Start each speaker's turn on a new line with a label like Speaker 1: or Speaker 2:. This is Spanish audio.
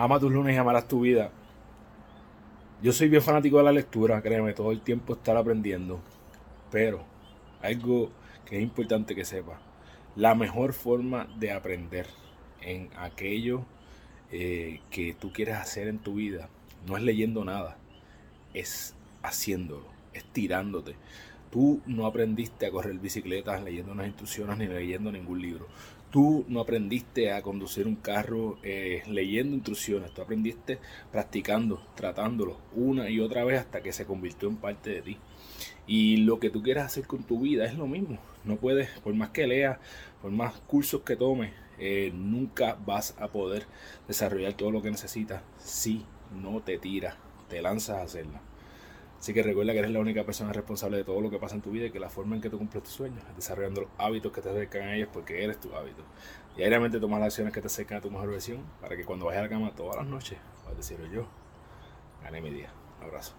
Speaker 1: ama tus lunes y amarás tu vida. Yo soy bien fanático de la lectura, créeme, todo el tiempo estar aprendiendo. Pero algo que es importante que sepa, la mejor forma de aprender en aquello eh, que tú quieres hacer en tu vida no es leyendo nada, es haciéndolo, es tirándote. Tú no aprendiste a correr bicicletas leyendo unas instrucciones ni leyendo ningún libro. Tú no aprendiste a conducir un carro eh, leyendo instrucciones. Tú aprendiste practicando, tratándolo una y otra vez hasta que se convirtió en parte de ti. Y lo que tú quieras hacer con tu vida es lo mismo. No puedes, por más que leas, por más cursos que tomes, eh, nunca vas a poder desarrollar todo lo que necesitas si no te tiras, te lanzas a hacerlo. Así que recuerda que eres la única persona responsable de todo lo que pasa en tu vida y que la forma en que tú cumples tus sueños es desarrollando los hábitos que te acercan a ellos porque eres tu hábito. Diariamente tomas las acciones que te acercan a tu mejor versión para que cuando vayas a la cama todas las noches puedas decir yo gané mi día. Abrazo.